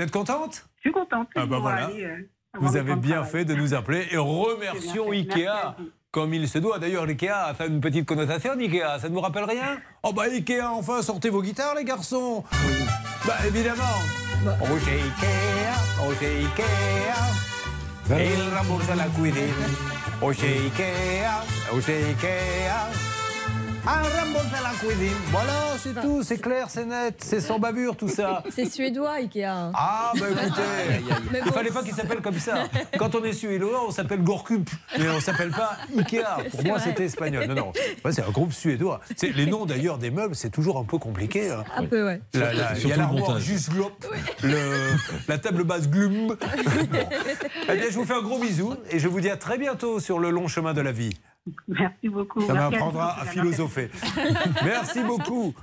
Vous êtes contente? Je suis contente. Ah bah voilà. aller, euh, Vous avez bien travail. fait de nous appeler et remercions. Ikea comme il se doit. D'ailleurs, l'Ikea a fait une petite connotation d'Ikea. Ça ne vous rappelle rien? Oh bah Ikea, enfin, sortez vos guitares les garçons Bah évidemment Oh Ikea, oh Ikea Il rembourse la cuisine Oh Ikea, oh Ikea un la cuisine. Voilà, c'est tout, c'est clair, c'est net, c'est sans bavure tout ça. C'est suédois, Ikea. hein. Ah, bah écoutez, Mais il bon. fallait pas qu'il s'appelle comme ça. Quand on est suédois, on s'appelle Gorkup, mais on s'appelle pas Ikea. Pour moi, c'était espagnol. Non, non, Ouais, c'est un groupe suédois. C'est- Les noms d'ailleurs des meubles, c'est toujours un peu compliqué. hein. Un peu, ouais. La- la- Il y a l'armoire montage. juste glop, le- la table basse glum. Bon. Eh bien, je vous fais un gros bisou et je vous dis à très bientôt sur le long chemin de la vie. Merci beaucoup. Ça à m'apprendra à philosopher. Merci beaucoup.